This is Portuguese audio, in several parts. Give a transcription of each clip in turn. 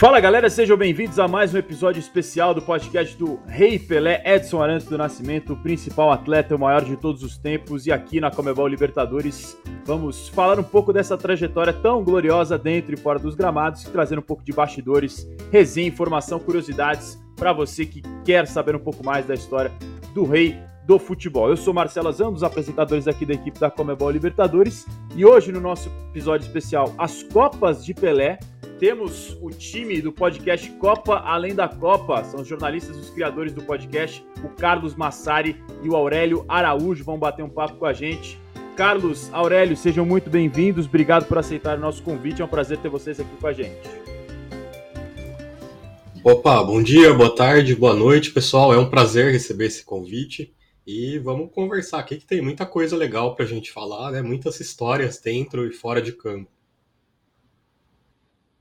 Fala galera, sejam bem-vindos a mais um episódio especial do podcast do Rei Pelé, Edson Arantes do Nascimento, o principal atleta, o maior de todos os tempos, e aqui na Comebol Libertadores vamos falar um pouco dessa trajetória tão gloriosa dentro e fora dos gramados, trazendo um pouco de bastidores, resenha, informação, curiosidades para você que quer saber um pouco mais da história do Rei do futebol. Eu sou Marcelo Azan, um dos apresentadores aqui da equipe da Comebol Libertadores, e hoje no nosso episódio especial As Copas de Pelé, temos o time do podcast Copa Além da Copa. São os jornalistas, os criadores do podcast, o Carlos Massari e o Aurélio Araújo vão bater um papo com a gente. Carlos, Aurélio, sejam muito bem-vindos. Obrigado por aceitar o nosso convite. É um prazer ter vocês aqui com a gente. Opa, bom dia, boa tarde, boa noite, pessoal. É um prazer receber esse convite. E vamos conversar aqui que tem muita coisa legal para a gente falar, né? Muitas histórias dentro e fora de campo.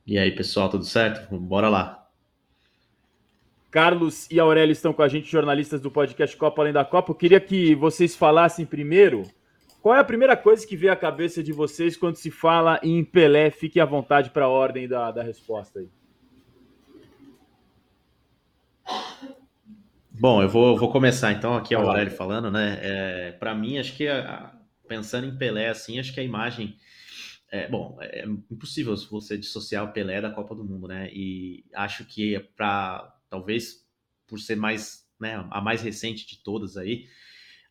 E aí, pessoal, tudo certo? Bora lá. Carlos e Aurélio estão com a gente, jornalistas do podcast Copa Além da Copa. Eu queria que vocês falassem primeiro qual é a primeira coisa que vem à cabeça de vocês quando se fala em Pelé. Fique à vontade para a ordem da, da resposta aí. Bom, eu vou, vou começar então aqui a Aurélio falando, né? É, para mim, acho que a, pensando em Pelé, assim, acho que a imagem é, bom, é impossível você dissociar o Pelé da Copa do Mundo, né? E acho que é para talvez por ser mais, né, a mais recente de todas aí,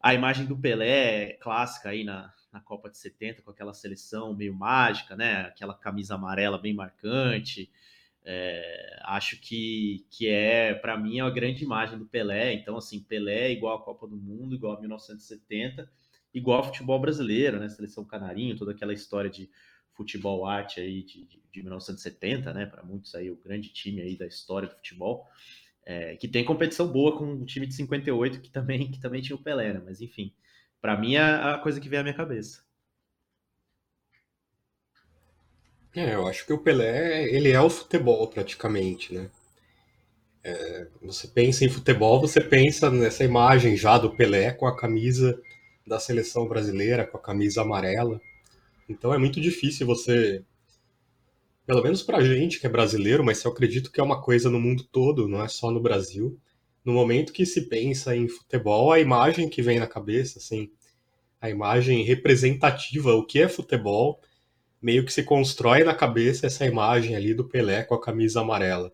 a imagem do Pelé clássica aí na, na Copa de 70 com aquela seleção meio mágica, né? Aquela camisa amarela bem marcante. É, acho que, que é, para mim, é a grande imagem do Pelé. Então, assim, Pelé é igual a Copa do Mundo, igual a 1970 igual ao futebol brasileiro, né? Seleção Canarinho, toda aquela história de futebol arte aí de, de, de 1970, né? Para muitos aí o grande time aí da história do futebol, é, que tem competição boa com o time de 58 que também que também tinha o Pelé, né? Mas enfim, para mim é a coisa que vem à minha cabeça. É, eu acho que o Pelé ele é o futebol praticamente, né? É, você pensa em futebol, você pensa nessa imagem já do Pelé com a camisa da seleção brasileira com a camisa amarela. Então é muito difícil você, pelo menos pra gente que é brasileiro, mas eu acredito que é uma coisa no mundo todo, não é só no Brasil. No momento que se pensa em futebol, a imagem que vem na cabeça, assim, a imagem representativa, o que é futebol, meio que se constrói na cabeça essa imagem ali do Pelé com a camisa amarela.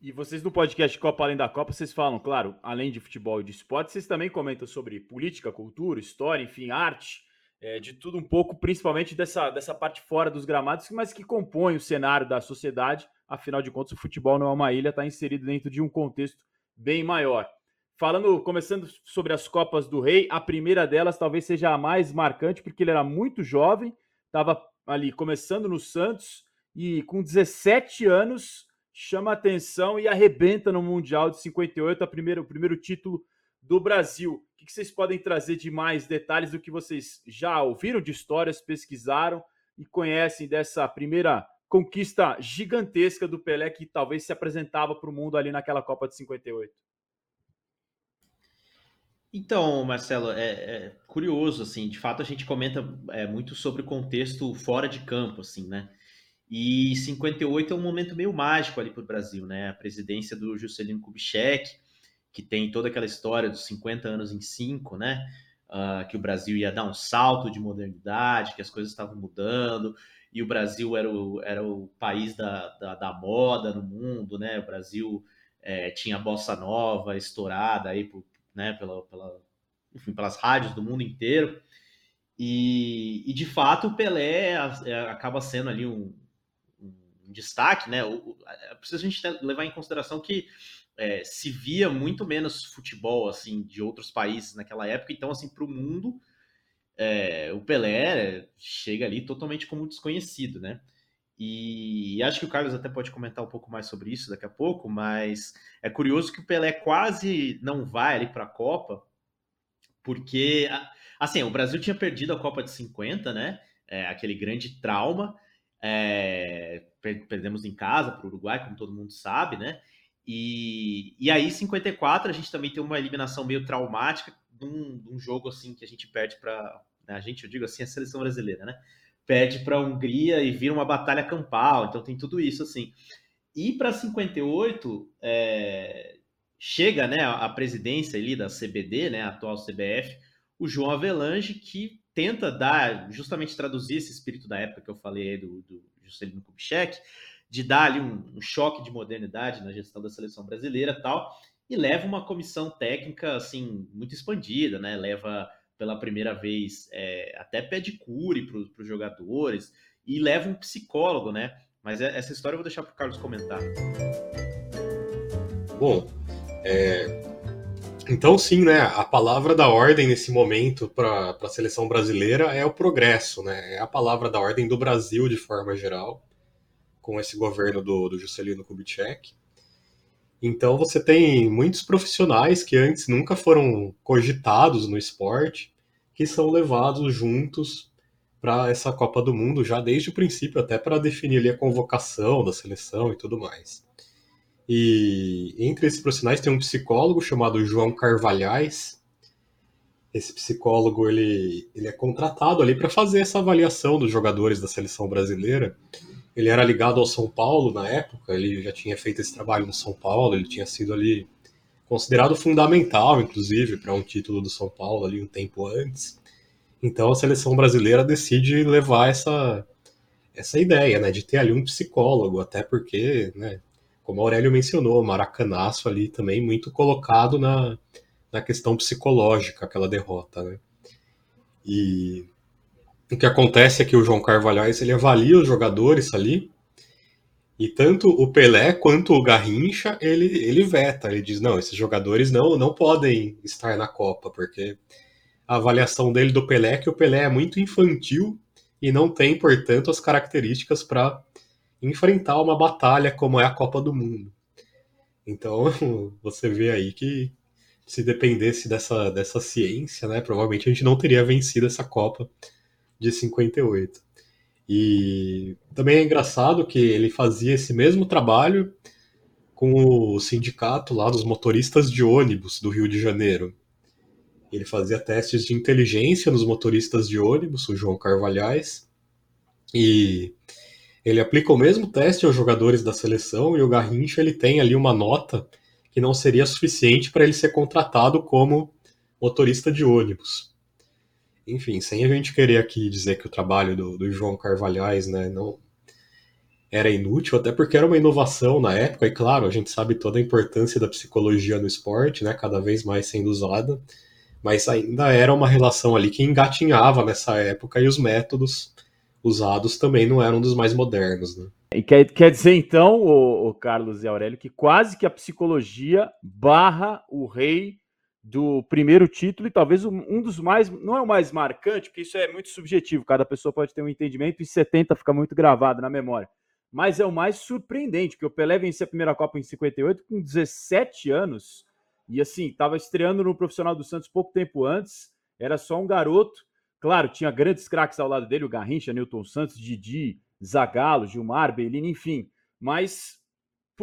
E vocês no podcast Copa Além da Copa, vocês falam, claro, além de futebol e de esporte, vocês também comentam sobre política, cultura, história, enfim, arte, é, de tudo um pouco, principalmente dessa, dessa parte fora dos gramados, mas que compõe o cenário da sociedade. Afinal de contas, o futebol não é uma ilha, está inserido dentro de um contexto bem maior. Falando, começando sobre as Copas do Rei, a primeira delas talvez seja a mais marcante, porque ele era muito jovem, estava ali começando no Santos e com 17 anos chama atenção e arrebenta no Mundial de 58, a primeira, o primeiro título do Brasil. O que vocês podem trazer de mais detalhes do que vocês já ouviram de histórias, pesquisaram e conhecem dessa primeira conquista gigantesca do Pelé que talvez se apresentava para o mundo ali naquela Copa de 58? Então, Marcelo, é, é, curioso, assim, de fato a gente comenta é, muito sobre o contexto fora de campo, assim, né? E 58 é um momento meio mágico ali para o Brasil, né? A presidência do Juscelino Kubitschek, que tem toda aquela história dos 50 anos em 5, né? Uh, que o Brasil ia dar um salto de modernidade, que as coisas estavam mudando, e o Brasil era o, era o país da, da, da moda no mundo, né? O Brasil é, tinha a bossa nova estourada aí por, né, pela, pela, enfim, pelas rádios do mundo inteiro. E, e, de fato o Pelé acaba sendo ali um, destaque, né? O, é preciso a gente levar em consideração que é, se via muito menos futebol assim de outros países naquela época, então assim para o mundo é, o Pelé chega ali totalmente como desconhecido, né? E acho que o Carlos até pode comentar um pouco mais sobre isso daqui a pouco, mas é curioso que o Pelé quase não vai ali para a Copa, porque assim o Brasil tinha perdido a Copa de 50, né? É, aquele grande trauma. É, perdemos em casa para o Uruguai, como todo mundo sabe, né? E, e aí, 54, a gente também tem uma eliminação meio traumática de um, jogo assim que a gente perde para. Né? A gente, eu digo assim, a seleção brasileira, né? Perde para a Hungria e vira uma batalha campal, então tem tudo isso assim. E para 58, é, chega né, a presidência ali da CBD, né, a atual CBF, o João Avelange, que tenta dar, justamente traduzir esse espírito da época que eu falei do, do Juscelino Kubitschek, de dar ali um, um, choque de modernidade na gestão da seleção brasileira tal, e leva uma comissão técnica assim muito expandida, né? Leva pela primeira vez é, até pedicure para os jogadores e leva um psicólogo, né? Mas é, essa história eu vou deixar para o Carlos comentar. Bom, é, então, sim, né? A palavra da ordem nesse momento para a seleção brasileira é o progresso, né? É a palavra da ordem do Brasil de forma geral, com esse governo do, do Juscelino Kubitschek. Então, você tem muitos profissionais que antes nunca foram cogitados no esporte, que são levados juntos para essa Copa do Mundo já desde o princípio, até para definir ali a convocação da seleção e tudo mais. E entre esses profissionais tem um psicólogo chamado João Carvalhais. Esse psicólogo ele, ele é contratado ali para fazer essa avaliação dos jogadores da seleção brasileira. Ele era ligado ao São Paulo na época, ele já tinha feito esse trabalho no São Paulo, ele tinha sido ali considerado fundamental, inclusive, para um título do São Paulo ali um tempo antes. Então a seleção brasileira decide levar essa, essa ideia, né, de ter ali um psicólogo, até porque, né, como o Aurélio mencionou, Maracanaço ali também muito colocado na, na questão psicológica, aquela derrota, né? E o que acontece é que o João Carvalhais ele avalia os jogadores ali e tanto o Pelé quanto o Garrincha ele, ele veta, ele diz não, esses jogadores não não podem estar na Copa porque a avaliação dele do Pelé é que o Pelé é muito infantil e não tem portanto as características para enfrentar uma batalha como é a Copa do Mundo. Então, você vê aí que se dependesse dessa, dessa ciência, né, provavelmente a gente não teria vencido essa Copa de 58. E também é engraçado que ele fazia esse mesmo trabalho com o sindicato lá dos motoristas de ônibus do Rio de Janeiro. Ele fazia testes de inteligência nos motoristas de ônibus, o João Carvalhais, e ele aplica o mesmo teste aos jogadores da seleção e o Garrincha ele tem ali uma nota que não seria suficiente para ele ser contratado como motorista de ônibus. Enfim, sem a gente querer aqui dizer que o trabalho do, do João Carvalhais né, não era inútil, até porque era uma inovação na época, e claro, a gente sabe toda a importância da psicologia no esporte, né, cada vez mais sendo usada, mas ainda era uma relação ali que engatinhava nessa época e os métodos usados também não eram dos mais modernos, né? E quer, quer dizer, então, o, o, Carlos e Aurélio, que quase que a psicologia barra o rei do primeiro título e talvez um dos mais, não é o mais marcante, porque isso é muito subjetivo, cada pessoa pode ter um entendimento e 70 fica muito gravado na memória, mas é o mais surpreendente, que o Pelé venceu a primeira Copa em 58 com 17 anos e assim, estava estreando no profissional do Santos pouco tempo antes, era só um garoto Claro, tinha grandes craques ao lado dele, o Garrincha, Newton Santos, Didi, Zagallo, Gilmar, Bellini, enfim. Mas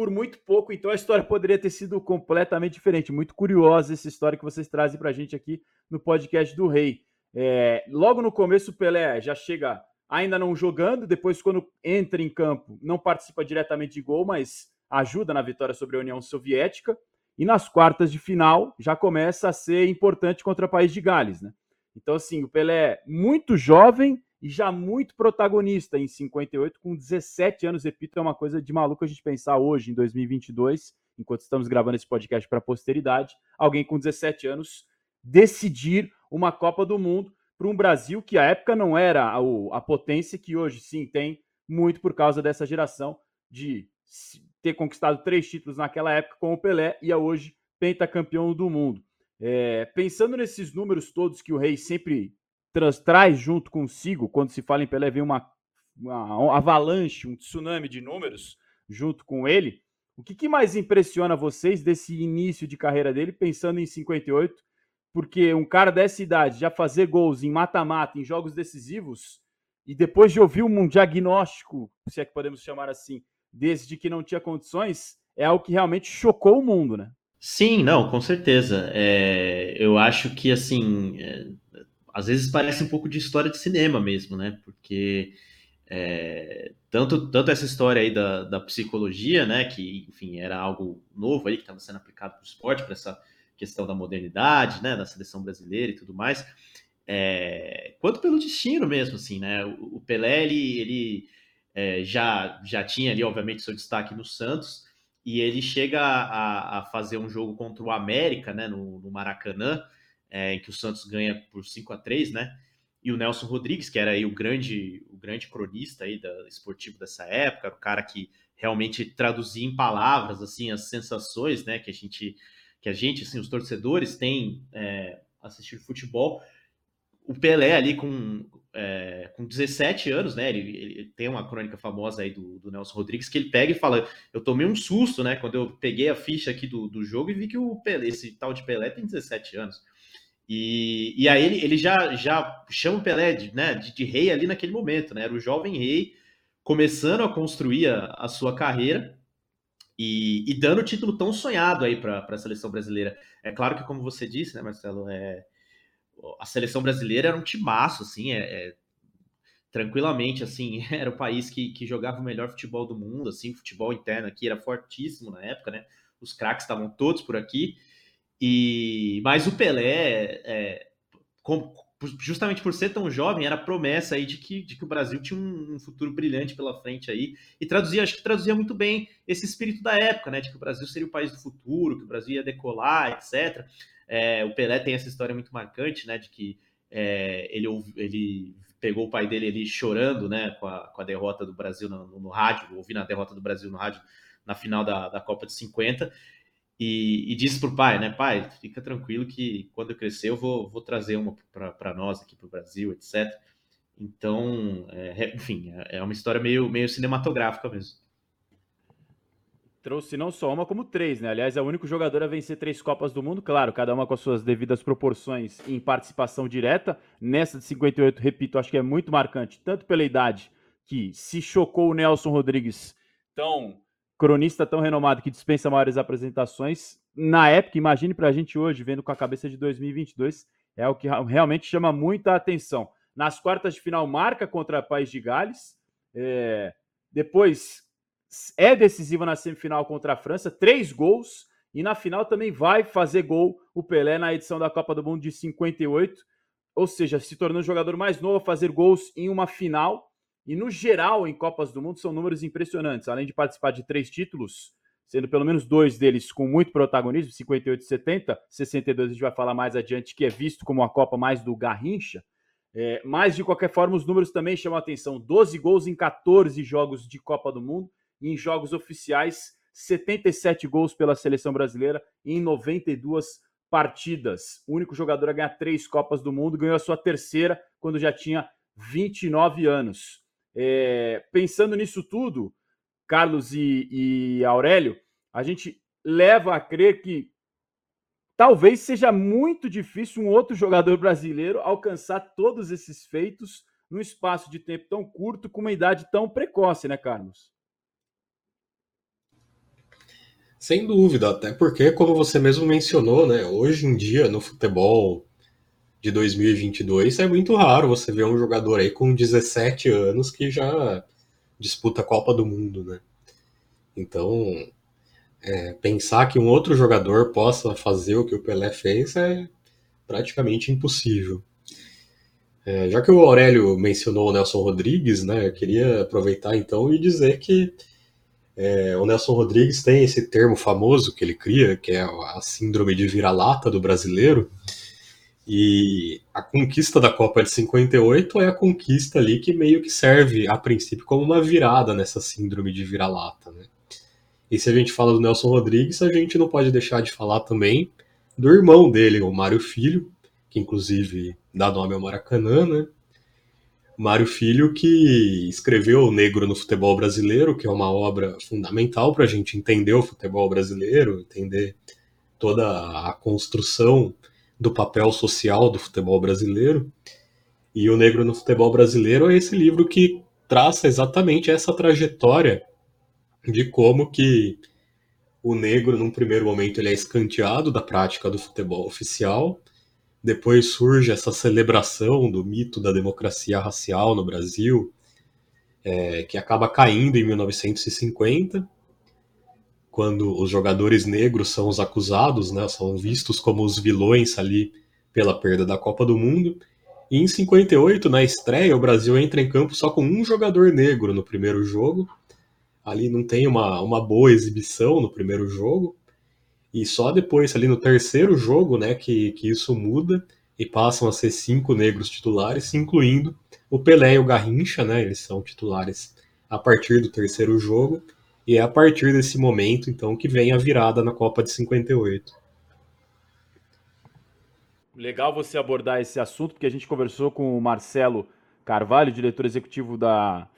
por muito pouco, então a história poderia ter sido completamente diferente. Muito curiosa essa história que vocês trazem para a gente aqui no podcast do Rei. É, logo no começo, o Pelé já chega ainda não jogando, depois, quando entra em campo, não participa diretamente de gol, mas ajuda na vitória sobre a União Soviética. E nas quartas de final já começa a ser importante contra o país de Gales, né? Então, assim, o Pelé muito jovem e já muito protagonista em 58, com 17 anos, repito, é uma coisa de maluco a gente pensar hoje, em 2022, enquanto estamos gravando esse podcast para a posteridade, alguém com 17 anos decidir uma Copa do Mundo para um Brasil que à época não era a, a potência que hoje sim tem, muito por causa dessa geração de ter conquistado três títulos naquela época com o Pelé e a hoje pentacampeão do mundo. É, pensando nesses números todos que o Rei sempre traz, junto consigo, quando se fala em Pelé, vem uma, uma avalanche, um tsunami de números junto com ele. O que, que, mais impressiona vocês desse início de carreira dele, pensando em 58? Porque um cara dessa idade já fazer gols em mata-mata, em jogos decisivos, e depois de ouvir um diagnóstico, se é que podemos chamar assim, desde que não tinha condições, é algo que realmente chocou o mundo, né? Sim, não, com certeza. É, eu acho que, assim, é, às vezes parece um pouco de história de cinema mesmo, né? Porque é, tanto, tanto essa história aí da, da psicologia, né, que, enfim, era algo novo aí, que estava sendo aplicado para o esporte, para essa questão da modernidade, né, da seleção brasileira e tudo mais, é, quanto pelo destino mesmo, assim, né, o, o Pelé, ele, ele é, já, já tinha ali, obviamente, seu destaque no Santos, e ele chega a, a fazer um jogo contra o América, né, no, no Maracanã, é, em que o Santos ganha por 5 a 3 né, e o Nelson Rodrigues, que era aí o grande, o grande cronista aí da, esportivo dessa época, o cara que realmente traduzia em palavras assim as sensações, né, que a gente, que a gente, assim, os torcedores têm é, futebol. O Pelé ali com, é, com 17 anos, né, ele, ele, tem uma crônica famosa aí do, do, Nelson Rodrigues que ele pega e fala, eu tomei um susto, né, quando eu peguei a ficha aqui do, do jogo e vi que o Pelé, esse tal de Pelé tem 17 anos. E, e aí ele, ele já, já chama o Pelé de, né, de, de, rei ali naquele momento, né? Era o jovem rei começando a construir a, a sua carreira e, e, dando o título tão sonhado aí para a seleção brasileira. É claro que, como você disse, né, Marcelo, é, a seleção brasileira era um timaço, assim, é, é, tranquilamente, assim, era o país que, que jogava o melhor futebol do mundo, assim, o futebol interno aqui era fortíssimo na época, né? Os craques estavam todos por aqui. E mas o Pelé, é, com, justamente por ser tão jovem, era promessa aí de que, de que o Brasil tinha um, um, futuro brilhante pela frente aí. E traduzia, acho que traduzia muito bem esse espírito da época, né? De que o Brasil seria o país do futuro, que o Brasil ia decolar, etc. É, o Pelé tem essa história muito marcante, né? De que é, ele, ele pegou o pai dele ali chorando, né? Com a, com a derrota do Brasil no, no, no rádio, ouvindo a derrota do Brasil no rádio na final da, da Copa de 50 e, e disse pro pai, né, pai, fica tranquilo que quando eu crescer eu vou, vou trazer uma para nós aqui para o Brasil, etc. Então, é, enfim, é, é uma história meio, meio cinematográfica mesmo. Trouxe não só uma, como três, né? Aliás, é o único jogador a vencer três Copas do Mundo, claro, cada uma com as suas devidas proporções em participação direta. Nessa de 58, repito, acho que é muito marcante, tanto pela idade, que se chocou o Nelson Rodrigues tão cronista tão renomado que dispensa maiores apresentações, na época, imagine para a gente hoje, vendo com a cabeça de 2022, é o que realmente chama muita atenção. Nas quartas de final, marca contra o País de Gales, é... depois é decisivo na semifinal contra a França, três gols, e na final também vai fazer gol o Pelé na edição da Copa do Mundo de 58, ou seja, se tornou o jogador mais novo a fazer gols em uma final e no geral, em Copas do Mundo, são números impressionantes. Além de participar de três títulos, sendo pelo menos dois deles com muito protagonismo, 58 e 70, 62 a gente vai falar mais adiante, que é visto como a Copa mais do Garrincha. É, mas, de qualquer forma, os números também chamam a atenção. 12 gols em 14 jogos de Copa do Mundo e em jogos oficiais, 77 gols pela seleção brasileira em 92 partidas. O único jogador a ganhar três Copas do Mundo, ganhou a sua terceira quando já tinha 29 anos. É, pensando nisso tudo, Carlos e, e Aurélio, a gente leva a crer que talvez seja muito difícil um outro jogador brasileiro alcançar todos esses feitos num espaço de tempo tão curto, com uma idade tão precoce, né, Carlos? Sem dúvida, até porque, como você mesmo mencionou, né, hoje em dia no futebol de 2022, é muito raro você ver um jogador aí com 17 anos que já disputa a Copa do Mundo, né? Então, é, pensar que um outro jogador possa fazer o que o Pelé fez é praticamente impossível. É, já que o Aurélio mencionou o Nelson Rodrigues, né, eu queria aproveitar então e dizer que é, o Nelson Rodrigues tem esse termo famoso que ele cria, que é a síndrome de vira-lata do brasileiro, e a conquista da Copa de 58 é a conquista ali que meio que serve, a princípio, como uma virada nessa síndrome de vira-lata, né? E se a gente fala do Nelson Rodrigues, a gente não pode deixar de falar também do irmão dele, o Mário Filho, que inclusive dá nome ao Maracanã, né? Mário Filho, que escreveu O Negro no Futebol Brasileiro, que é uma obra fundamental para a gente entender o futebol brasileiro, entender toda a construção do papel social do futebol brasileiro. E O Negro no Futebol Brasileiro é esse livro que traça exatamente essa trajetória de como que o negro, num primeiro momento, ele é escanteado da prática do futebol oficial. Depois surge essa celebração do mito da democracia racial no Brasil. é, que acaba caindo em 1950, quando os jogadores negros são os acusados, né, são vistos como os vilões ali pela perda da Copa do Mundo. E em 58, na estreia, o Brasil entra em campo só com um jogador negro no primeiro jogo. Ali não tem uma, uma boa exibição no primeiro jogo. E só depois, ali no terceiro jogo, né, que, que isso muda e passam a ser cinco negros titulares, incluindo o Pelé e o Garrincha, né? Eles são titulares a partir do terceiro jogo. E é a partir desse momento, então, que vem a virada na Copa de 58. Legal você abordar esse assunto, porque a gente conversou com o Marcelo Carvalho, diretor executivo da,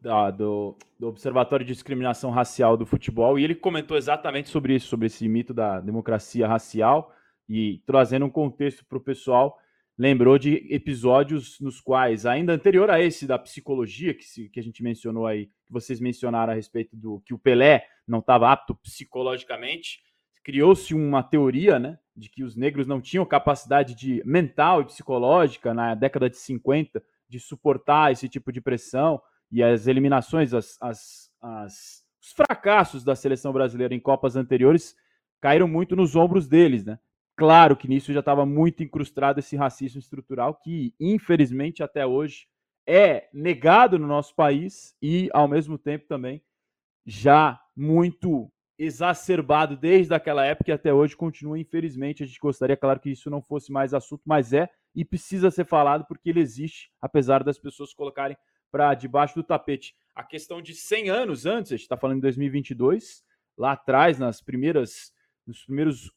da do, do, Observatório de Discriminação Racial do Futebol, e ele comentou exatamente sobre isso, sobre esse mito da democracia racial, e trazendo um contexto para o pessoal, lembrou de episódios nos quais, ainda anterior a esse da psicologia, que, se, que a gente mencionou aí, que vocês mencionaram a respeito do que o Pelé não estava apto psicologicamente, criou-se uma teoria, né, de que os negros não tinham capacidade de mental e psicológica na década de 50 de suportar esse tipo de pressão e as eliminações, as, as, as, os fracassos da seleção brasileira em Copas anteriores caíram muito nos ombros deles, né? Claro que nisso já estava muito incrustado esse racismo estrutural que, infelizmente, até hoje é negado no nosso país e, ao mesmo tempo, também já muito exacerbado desde aquela época e até hoje continua, infelizmente. A gente gostaria, claro, que isso não fosse mais assunto, mas é e precisa ser falado porque ele existe, apesar das pessoas colocarem para debaixo do tapete. A questão de 100 anos antes, a gente está falando em 2022, lá atrás, nas primeiras, nos primeiros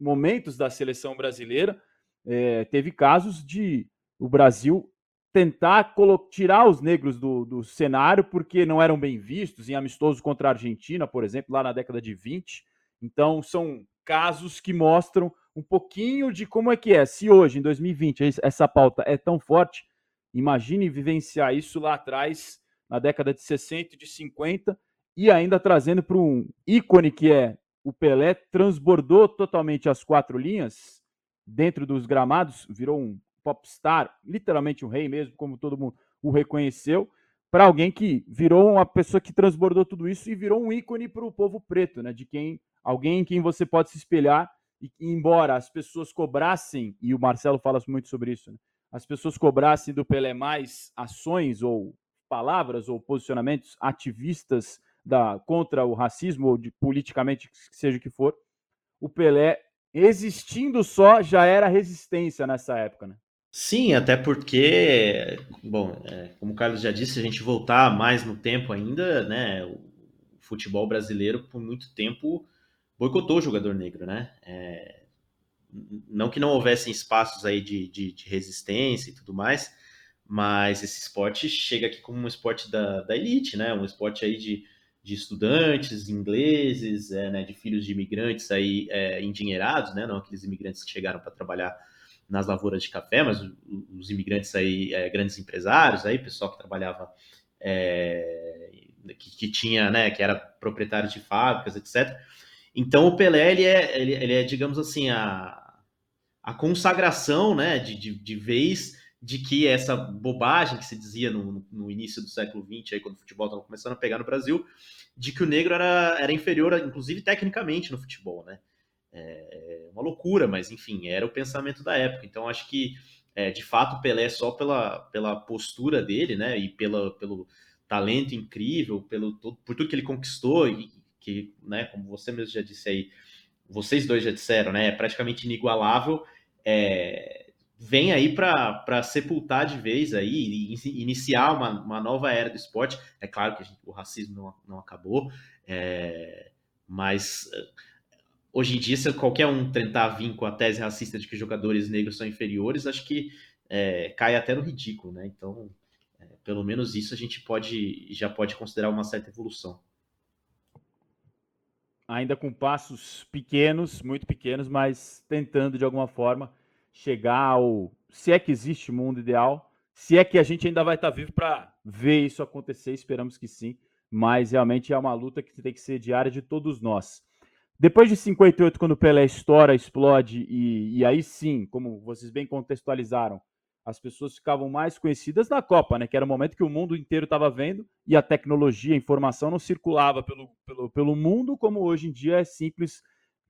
momentos da seleção brasileira, é, teve casos de o Brasil tentar tirar os negros do, do cenário porque não eram bem vistos em amistoso contra a Argentina, por exemplo, lá na década de 20. Então, são casos que mostram um pouquinho de como é que é. Se hoje, em 2020, essa pauta é tão forte, imagine vivenciar isso lá atrás, na década de 60 e de 50, e ainda trazendo para um ícone que é o Pelé, transbordou totalmente as quatro linhas dentro dos gramados, virou um popstar, literalmente um rei mesmo, como todo mundo o reconheceu, para alguém que virou uma pessoa que transbordou tudo isso e virou um ícone para o povo preto, né? De quem alguém em quem você pode se espelhar e embora as pessoas cobrassem e o Marcelo fala muito sobre isso, né? as pessoas cobrassem do Pelé mais ações ou palavras ou posicionamentos ativistas da contra o racismo ou de politicamente seja o que for, o Pelé existindo só já era resistência nessa época, né? Sim, até porque, bom, é, como o Carlos já disse, a gente voltar mais no tempo ainda, né? O futebol brasileiro, por muito tempo, boicotou o jogador negro, né? É, não que não houvessem espaços aí de, de, de, resistência e tudo mais, mas esse esporte chega aqui como um esporte da, da elite, né? Um esporte aí de, de estudantes ingleses, é, né? De filhos de imigrantes aí é, endinheirados, né? Não aqueles imigrantes que chegaram para trabalhar nas lavouras de café, mas os imigrantes aí, é, grandes empresários, aí, pessoal que trabalhava, é, que, que, tinha, né, que era proprietário de fábricas, etc. Então o Pelé, ele é, ele, ele é digamos assim, a, a consagração, né, de, de, de, vez de que essa bobagem que se dizia no, no início do século XX, aí, quando o futebol estava começando a pegar no Brasil, de que o negro era, era inferior, inclusive tecnicamente, no futebol, né? É, é uma loucura, mas enfim, era o pensamento da época. Então acho que é, de fato Pelé só pela, pela postura dele, né, e pela, pelo talento incrível, pelo por tudo que ele conquistou e que, né, como você mesmo já disse aí, vocês dois já disseram, né, é praticamente inigualável. É, vem aí para sepultar de vez aí e iniciar uma, uma nova era do esporte. É claro que gente, o racismo não, não acabou, é, mas hoje em dia, se qualquer um tentar vir com a tese racista de que jogadores negros são inferiores, acho que é, cai até no ridículo, né? Então, é, pelo menos isso a gente pode já pode considerar uma certa evolução. Ainda com passos pequenos, muito pequenos, mas tentando de alguma forma chegar ao se é que existe mundo ideal, se é que a gente ainda vai estar vivo para ver isso acontecer, esperamos que sim, mas realmente é uma luta que tem que ser diária de todos nós. Depois de 58, quando o Pelé estoura, explode, e, e aí sim, como vocês bem contextualizaram, as pessoas ficavam mais conhecidas na Copa, né? Que era o momento que o mundo inteiro estava vendo e a tecnologia, a informação não circulava pelo, pelo, pelo mundo, como hoje em dia é simples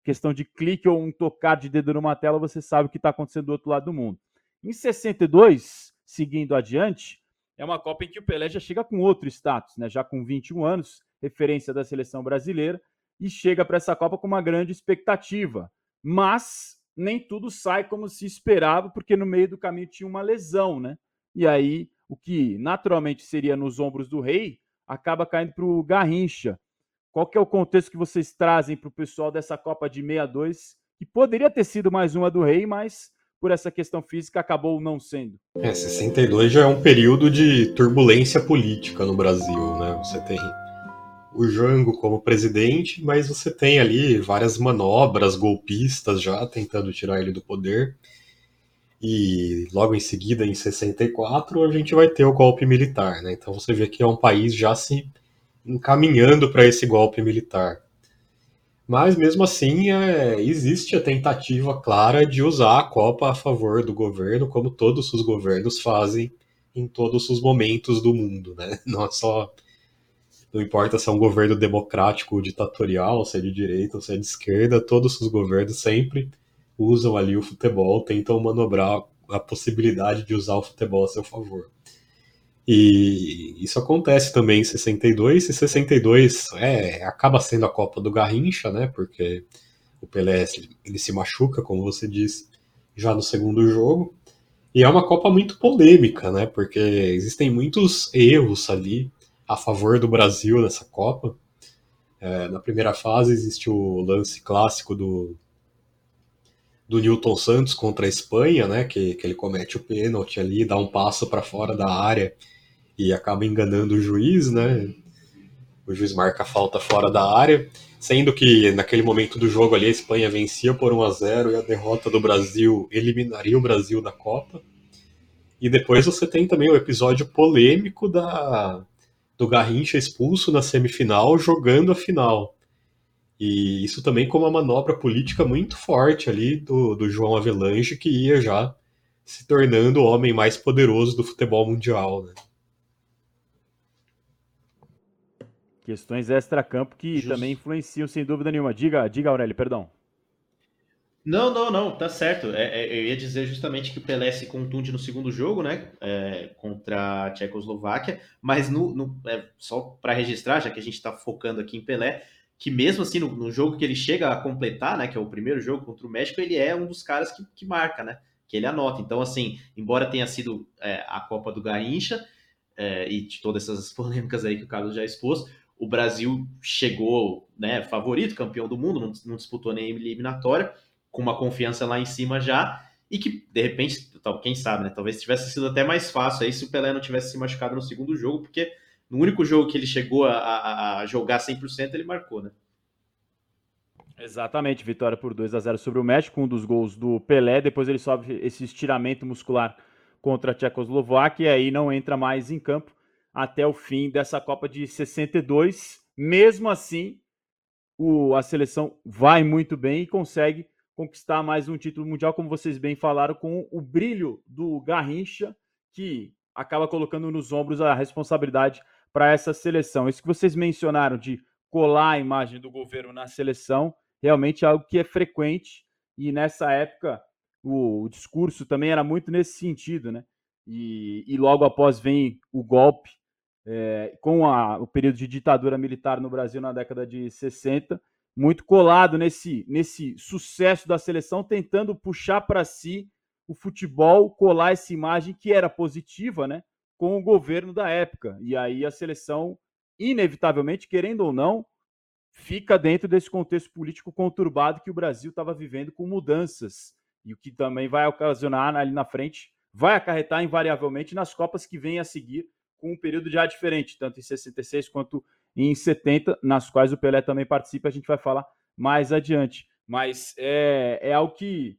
questão de clique ou um tocar de dedo numa tela, você sabe o que está acontecendo do outro lado do mundo. Em 62, seguindo adiante, é uma Copa em que o Pelé já chega com outro status, né? Já com 21 anos, referência da seleção brasileira, e chega para essa Copa com uma grande expectativa. Mas nem tudo sai como se esperava, porque no meio do caminho tinha uma lesão, né? E aí, o que naturalmente seria nos ombros do rei, acaba caindo para o Garrincha. Qual que é o contexto que vocês trazem para o pessoal dessa Copa de 62, que poderia ter sido mais uma do rei, mas por essa questão física acabou não sendo? É, 62 já é um período de turbulência política no Brasil, né? Você tem o Jango como presidente, mas você tem ali várias manobras golpistas já tentando tirar ele do poder. E logo em seguida, em 64, a gente vai ter o golpe militar, né? Então você vê que é um país já se encaminhando para esse golpe militar. Mas mesmo assim, é, existe a tentativa clara de usar a Copa a favor do governo, como todos os governos fazem em todos os momentos do mundo, né? Não é só não importa se é um governo democrático ou ditatorial, se é de direita ou se é de esquerda, todos os governos sempre usam ali o futebol, tentam manobrar a possibilidade de usar o futebol a seu favor. E isso acontece também em 62, e 62 é, acaba sendo a Copa do Garrincha, né? Porque o Pelé ele se machuca, como você disse, já no segundo jogo. E é uma Copa muito polêmica, né? Porque existem muitos erros ali a favor do Brasil nessa Copa. É, na primeira fase existe o lance clássico do, do Newton Santos contra a Espanha, né, que, que ele comete o pênalti ali, dá um passo para fora da área e acaba enganando o juiz, né? O juiz marca a falta fora da área, sendo que naquele momento do jogo ali a Espanha vencia por 1 a 0 e a derrota do Brasil eliminaria o Brasil da Copa. E depois você tem também o episódio polêmico da do Garrincha expulso na semifinal jogando a final. E isso também com uma manobra política muito forte ali do, do João Avelange, que ia já se tornando o homem mais poderoso do futebol mundial. Né? Questões extra-campo que também influenciam, sem dúvida nenhuma. Diga, diga Aurélio, perdão. Não, não, não, tá certo. É, é, eu ia dizer justamente que o Pelé se contunde no segundo jogo, né, é, contra a Tchecoslováquia, mas no, no é, só para registrar, já que a gente está focando aqui em Pelé, que mesmo assim, no, no, jogo que ele chega a completar, né, que é o primeiro jogo contra o México, ele é um dos caras que, que marca, né, que ele anota. Então, assim, embora tenha sido é, a Copa do Garrincha é, e de todas essas polêmicas aí que o Carlos já expôs, o Brasil chegou, né, favorito, campeão do mundo, não, não disputou nem eliminatória, com uma confiança lá em cima já, e que, de repente, quem sabe, né? Talvez tivesse sido até mais fácil aí se o Pelé não tivesse se machucado no segundo jogo, porque no único jogo que ele chegou a, a, a jogar 100%, ele marcou, né? Exatamente, vitória por 2 a 0 sobre o México, um dos gols do Pelé, depois ele sofre esse estiramento muscular contra a Tchecoslováquia e aí não entra mais em campo até o fim dessa Copa de 62. Mesmo assim, o, a seleção vai muito bem e consegue conquistar mais um título mundial, como vocês bem falaram, com o brilho do Garrincha, que acaba colocando nos ombros a responsabilidade para essa seleção. Isso que vocês mencionaram de colar a imagem do governo na seleção, realmente é algo que é frequente, e nessa época o, o discurso também era muito nesse sentido, né? E, e logo após vem o golpe, é, com a, o período de ditadura militar no Brasil na década de 60, muito colado nesse, nesse sucesso da seleção, tentando puxar para si o futebol, colar essa imagem que era positiva, né, com o governo da época. E aí a seleção, inevitavelmente, querendo ou não, fica dentro desse contexto político conturbado que o Brasil estava vivendo com mudanças e o que também vai ocasionar ali na frente, vai acarretar invariavelmente nas Copas que vêm a seguir com um período já diferente, tanto em 66 quanto em 70, nas quais o Pelé também participa, a gente vai falar mais adiante. Mas é, é algo que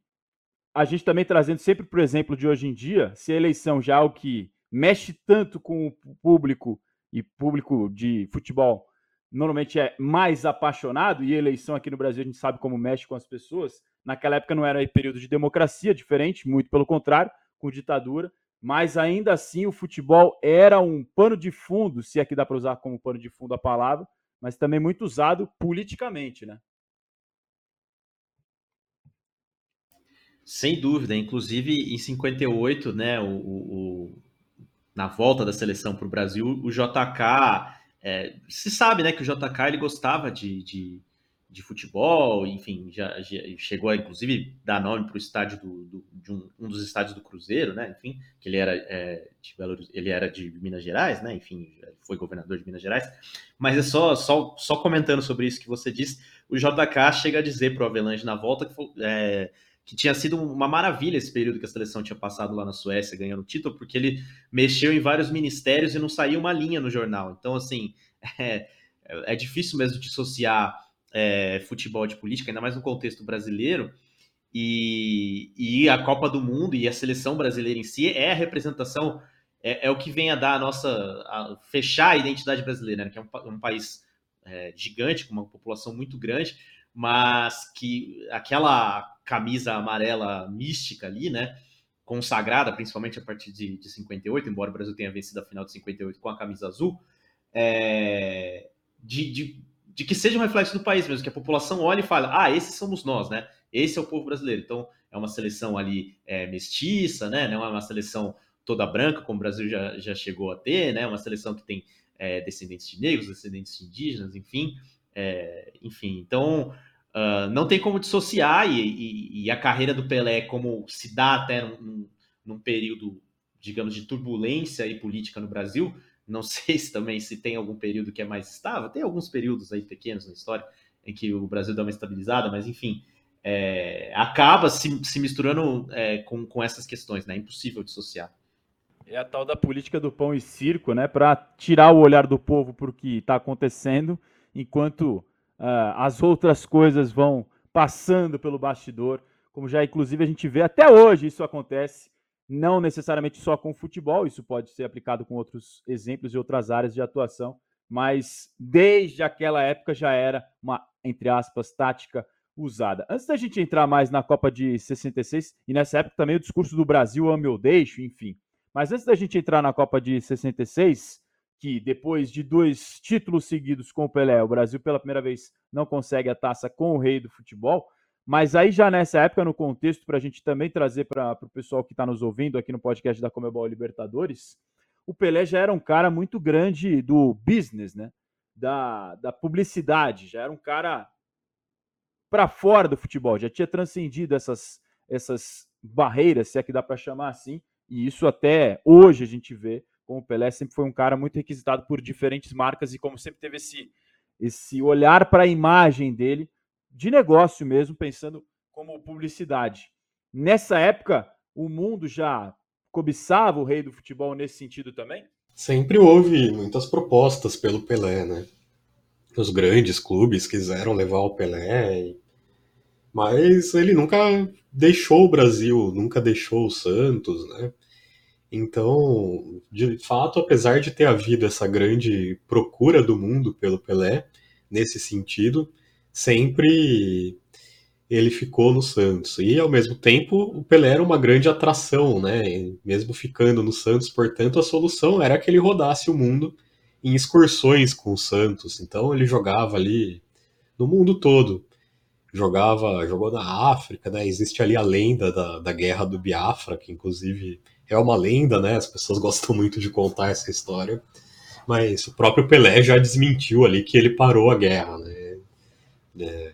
a gente também trazendo sempre para o exemplo de hoje em dia, se a eleição já é algo que mexe tanto com o público e público de futebol normalmente é mais apaixonado, e eleição aqui no Brasil a gente sabe como mexe com as pessoas. Naquela época não era período de democracia diferente, muito pelo contrário, com ditadura. Mas ainda assim o futebol era um pano de fundo, se é que dá para usar como pano de fundo a palavra, mas também muito usado politicamente, né? Sem dúvida, inclusive em 58, né, o, o na volta da seleção para o Brasil, o JK, é, se sabe, né, que o JK ele gostava de, de, de futebol, enfim, já, já, chegou a inclusive dar nome para o estádio do, do, de um, um, dos estádios do Cruzeiro, né, enfim, que ele era, é, de Belo, ele era de Minas Gerais, né, enfim, foi governador de Minas Gerais, mas é só, só, só comentando sobre isso que você disse, o JK chega a dizer para o Avelange na volta que foi, é, que tinha sido uma maravilha esse período que a seleção tinha passado lá na Suécia ganhando o título, porque ele mexeu em vários ministérios e não saía uma linha no jornal. Então, assim, é, é difícil mesmo dissociar é, futebol de política, ainda mais no contexto brasileiro. E, e, a Copa do Mundo e a seleção brasileira em si é a representação, é, é o que vem a dar a nossa. A fechar a identidade brasileira, né? que é um, um país é, gigante, com uma população muito grande, mas que aquela camisa amarela mística ali, né? Consagrada, principalmente a partir de, de 58, embora o Brasil tenha vencido a final de 58 com a camisa azul, é, de, de, de, que seja um reflexo do país mesmo, que a população olhe e fale, ah, esses somos nós, né? Esse é o povo brasileiro. Então, é uma seleção ali é, mestiça, né? Não é uma seleção toda branca, como o Brasil já, já chegou a ter, né? Uma seleção que tem é, descendentes de negros, descendentes de indígenas, enfim. É, enfim, então uh, não tem como dissociar e, e, e, a carreira do Pelé, como se dá até num, num, período, digamos, de turbulência e política no Brasil. Não sei se também se tem algum período que é mais estável. Tem alguns períodos aí pequenos na história em que o Brasil dá uma estabilizada, mas enfim, é, acaba se, se misturando é, com, com essas questões, né? É impossível dissociar. É a tal da política do pão e circo, né? Para tirar o olhar do povo para o que está acontecendo, enquanto uh, as outras coisas vão passando pelo bastidor, como já inclusive a gente vê até hoje isso acontece, não necessariamente só com futebol, isso pode ser aplicado com outros exemplos e outras áreas de atuação, mas desde aquela época já era uma, entre aspas, tática usada. Antes da gente entrar mais na Copa de 66, e nessa época também o discurso do Brasil ame ou deixo, enfim. Mas antes da gente entrar na Copa de 66, que depois de dois títulos seguidos com o Pelé, o Brasil pela primeira vez não consegue a taça com o rei do futebol. Mas aí já nessa época, no contexto, para a gente também trazer para o pessoal que está nos ouvindo aqui no podcast da Comebol Libertadores, o Pelé já era um cara muito grande do business, né? Da, da publicidade, já era um cara para fora do futebol, já tinha transcendido essas, essas barreiras, se é que dá para chamar assim, e isso até hoje a gente vê como o Pelé sempre foi um cara muito requisitado por diferentes marcas e como sempre teve esse, esse olhar para a imagem dele, de negócio mesmo, pensando como publicidade. Nessa época, o mundo já cobiçava o rei do futebol nesse sentido também? Sempre houve muitas propostas pelo Pelé, né? Os grandes clubes quiseram levar o Pelé, mas ele nunca deixou o Brasil, nunca deixou o Santos, né? Então, de fato, apesar de ter havido essa grande procura do mundo pelo Pelé, nesse sentido, sempre ele ficou no Santos. E, ao mesmo tempo, o Pelé era uma grande atração, né? Mesmo ficando no Santos, portanto, a solução era que ele rodasse o mundo em excursões com o Santos. Então, ele jogava ali no mundo todo. Jogava, jogou na África, né? Existe ali a lenda da, da Guerra do Biafra, que inclusive é uma lenda, né? As pessoas gostam muito de contar essa história. Mas o próprio Pelé já desmentiu ali que ele parou a guerra, né? É,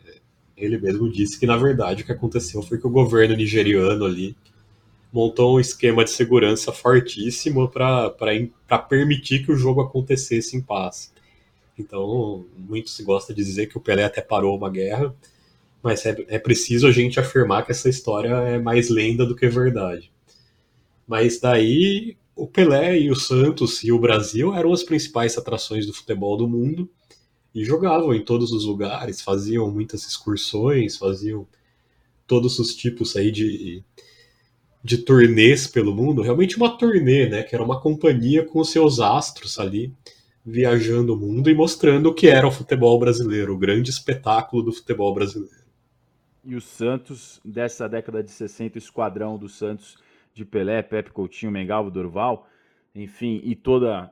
ele mesmo disse que, na verdade, o que aconteceu foi que o governo nigeriano ali montou um esquema de segurança fortíssimo para permitir que o jogo acontecesse em paz. Então, muito se gosta de dizer que o Pelé até parou uma guerra, mas é, é preciso a gente afirmar que essa história é mais lenda do que verdade. Mas daí o Pelé e o Santos e o Brasil eram as principais atrações do futebol do mundo e jogavam em todos os lugares, faziam muitas excursões, faziam todos os tipos aí de, de turnês pelo mundo, realmente uma turnê, né, que era uma companhia com os seus astros ali viajando o mundo e mostrando o que era o futebol brasileiro, o grande espetáculo do futebol brasileiro. E o Santos, dessa década de 60, o esquadrão do Santos de Pelé, Pepe Coutinho, Mengalvo, Dorval, enfim, e toda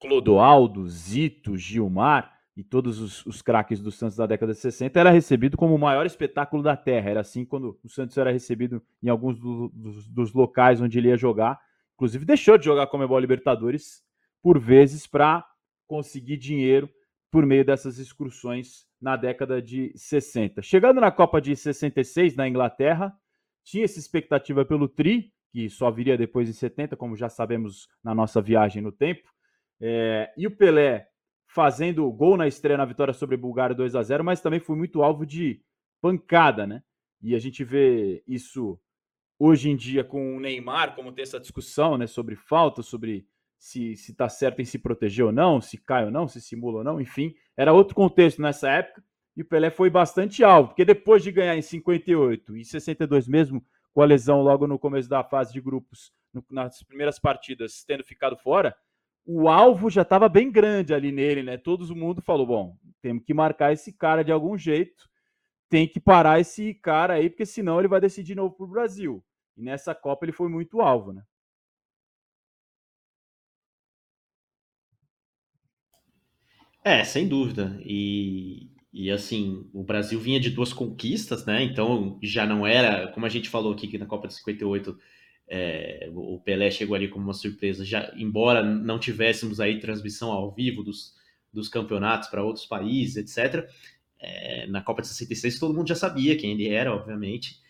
Clodoaldo, Zito, Gilmar e todos os, os craques do Santos da década de 60, era recebido como o maior espetáculo da Terra. Era assim quando o Santos era recebido em alguns do, dos, dos, locais onde ele ia jogar. Inclusive, deixou de jogar Comebol Libertadores por vezes para conseguir dinheiro por meio dessas excursões na década de 60. Chegando na Copa de 66, na Inglaterra, tinha essa expectativa pelo Tri, que só viria depois em 70, como já sabemos na nossa viagem no tempo. É, e o Pelé fazendo gol na estreia na vitória sobre a Bulgária 2 a 0 mas também foi muito alvo de pancada, né? E a gente vê isso hoje em dia com o Neymar, como tem essa discussão né, sobre falta, sobre se está certo em se proteger ou não, se cai ou não, se simula ou não, enfim. Era outro contexto nessa época e o Pelé foi bastante alvo, porque depois de ganhar em 58 e 62 mesmo, com a lesão logo no começo da fase de grupos, no, nas primeiras partidas, tendo ficado fora, o alvo já estava bem grande ali nele, né? Todo mundo falou: bom, temos que marcar esse cara de algum jeito, tem que parar esse cara aí, porque senão ele vai decidir de novo para o Brasil. E nessa Copa ele foi muito alvo, né? É, sem dúvida. E, e assim, o Brasil vinha de duas conquistas, né? Então já não era, como a gente falou aqui na Copa de 58, é, o Pelé chegou ali como uma surpresa, já embora não tivéssemos aí transmissão ao vivo dos, dos campeonatos para outros países, etc. É, na Copa de 66 todo mundo já sabia quem ele era, obviamente,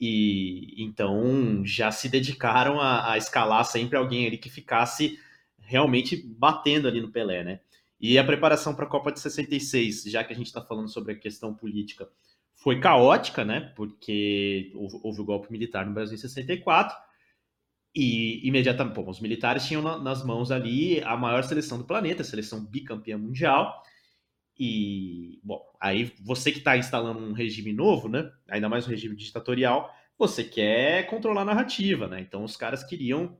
e então já se dedicaram a, a escalar sempre alguém ali que ficasse realmente batendo ali no Pelé, né? E a preparação para a Copa de 66, já que a gente está falando sobre a questão política, foi caótica, né? Porque houve, houve o golpe militar no Brasil em 64 e imediatamente, os militares tinham na, nas mãos ali a maior seleção do planeta, a seleção bicampeã mundial. E, bom, aí você que está instalando um regime novo, né? Ainda mais um regime ditatorial, você quer controlar a narrativa, né? Então os caras queriam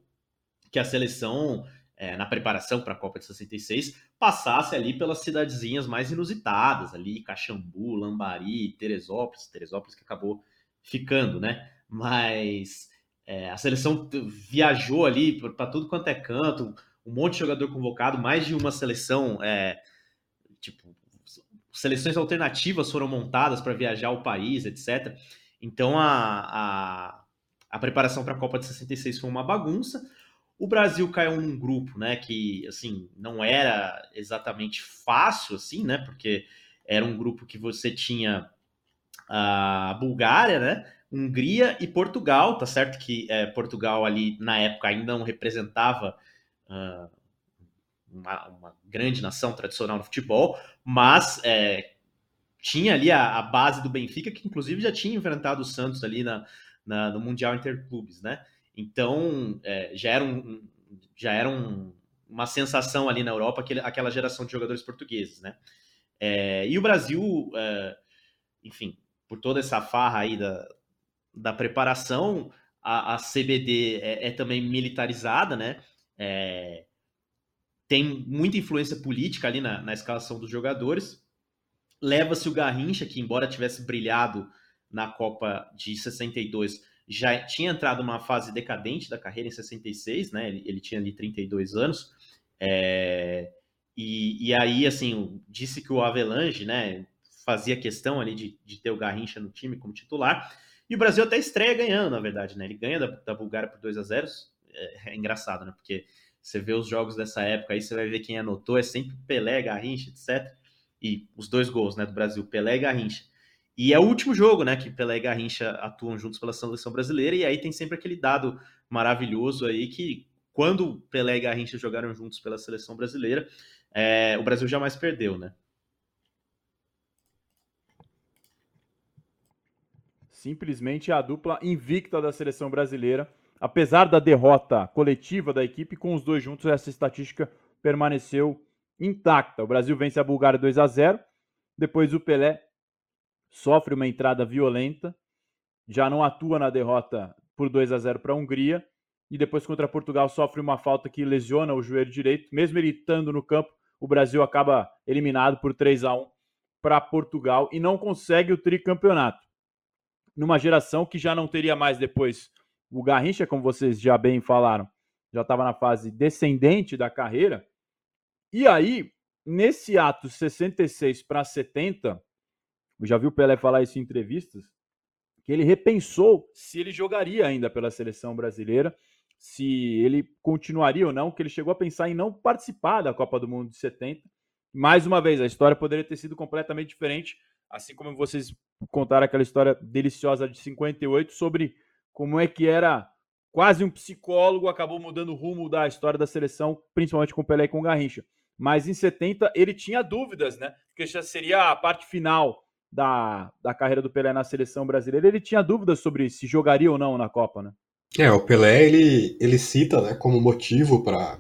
que a seleção é, na preparação para a Copa de 66, passasse ali pelas cidadezinhas mais inusitadas, ali Caxambu, Lambari, Teresópolis, Teresópolis que acabou ficando, né? Mas é, a seleção viajou ali para tudo quanto é canto, um monte de jogador convocado, mais de uma seleção, é, tipo, seleções alternativas foram montadas para viajar ao país, etc. Então a, a, a preparação para a Copa de 66 foi uma bagunça. O Brasil caiu num grupo, né, que assim não era exatamente fácil, assim, né, porque era um grupo que você tinha a Bulgária, né, Hungria e Portugal, tá certo que é, Portugal ali na época ainda não representava uh, uma, uma, grande nação tradicional no futebol, mas é, tinha ali a, a, base do Benfica, que inclusive já tinha enfrentado o Santos ali na, na no Mundial Interclubes, né? Então, é, já era, um, já era um, uma sensação ali na Europa, aquele, aquela geração de jogadores portugueses, né? E o Brasil, enfim, por toda essa farra aí da, da preparação, a, a CBD é, é, também militarizada, né? É, tem muita influência política ali na, na escalação dos jogadores. Leva-se o Garrincha, que embora tivesse brilhado na Copa de 62, já tinha entrado numa fase decadente da carreira em 66, né? Ele, ele tinha ali 32 anos. É, e, e aí, assim, disse que o Avelange, né, fazia questão ali de, de ter o Garrincha no time como titular. E o Brasil até estreia ganhando, na verdade, né? Ele ganha da, da Bulgária por 2 a 0 é, é, engraçado, né? Porque você vê os jogos dessa época aí, você vai ver quem anotou, é sempre Pelé, Garrincha, etc. E os dois gols, né, do Brasil, Pelé e Garrincha. E é o último jogo, né, que Pelé e Garrincha atuam juntos pela seleção brasileira, e aí tem sempre aquele dado maravilhoso aí que quando Pelé e Garrincha jogaram juntos pela seleção brasileira, é, o Brasil jamais perdeu, né? Simplesmente a dupla invicta da seleção brasileira. Apesar da derrota coletiva da equipe, com os dois juntos, essa estatística permaneceu intacta. O Brasil vence a Bulgária 2 a 0. Depois o Pelé sofre uma entrada violenta, já não atua na derrota por 2 a 0 para a Hungria e depois contra Portugal sofre uma falta que lesiona o joelho direito. Mesmo ele estando no campo, o Brasil acaba eliminado por 3 a 1 para Portugal e não consegue o tricampeonato. Numa geração que já não teria mais depois O Garrincha, como vocês já bem falaram, já estava na fase descendente da carreira. E aí, nesse ato 66 para 70, eu já vi o Pelé falar isso em entrevistas, que ele repensou se ele jogaria ainda pela seleção brasileira, se ele continuaria ou não, que ele chegou a pensar em não participar da Copa do Mundo de 70. Mais uma vez, a história poderia ter sido completamente diferente, assim como vocês contaram aquela história deliciosa de 58 sobre como é que era quase um psicólogo, acabou mudando o rumo da história da seleção, principalmente com Pelé e com Garrincha. Mas em 70 ele tinha dúvidas, né? Porque já seria a parte final da, da carreira do Pelé na seleção brasileira. Ele tinha dúvidas sobre se jogaria ou não na Copa, né? É, o Pelé ele, ele cita né, como motivo para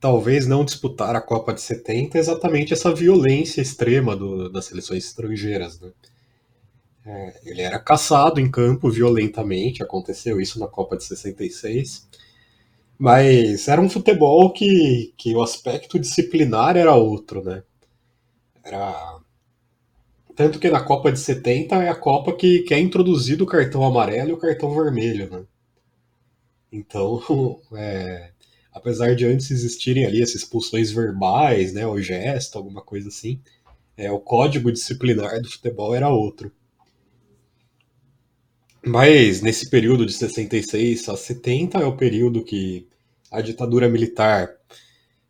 talvez não disputar a Copa de 70 exatamente essa violência extrema do, das seleções estrangeiras. Né? É, ele era caçado em campo violentamente, aconteceu isso na Copa de 66. Mas era um futebol que, que o aspecto disciplinar era outro, né? Era... Tanto que na Copa de 70 é a Copa que, que é introduzido o cartão amarelo e o cartão vermelho, né? Então, é, apesar de antes existirem ali essas expulsões verbais, né, o gesto, alguma coisa assim, é, o código disciplinar do futebol era outro. Mas nesse período de 66 a 70 é o período que a ditadura militar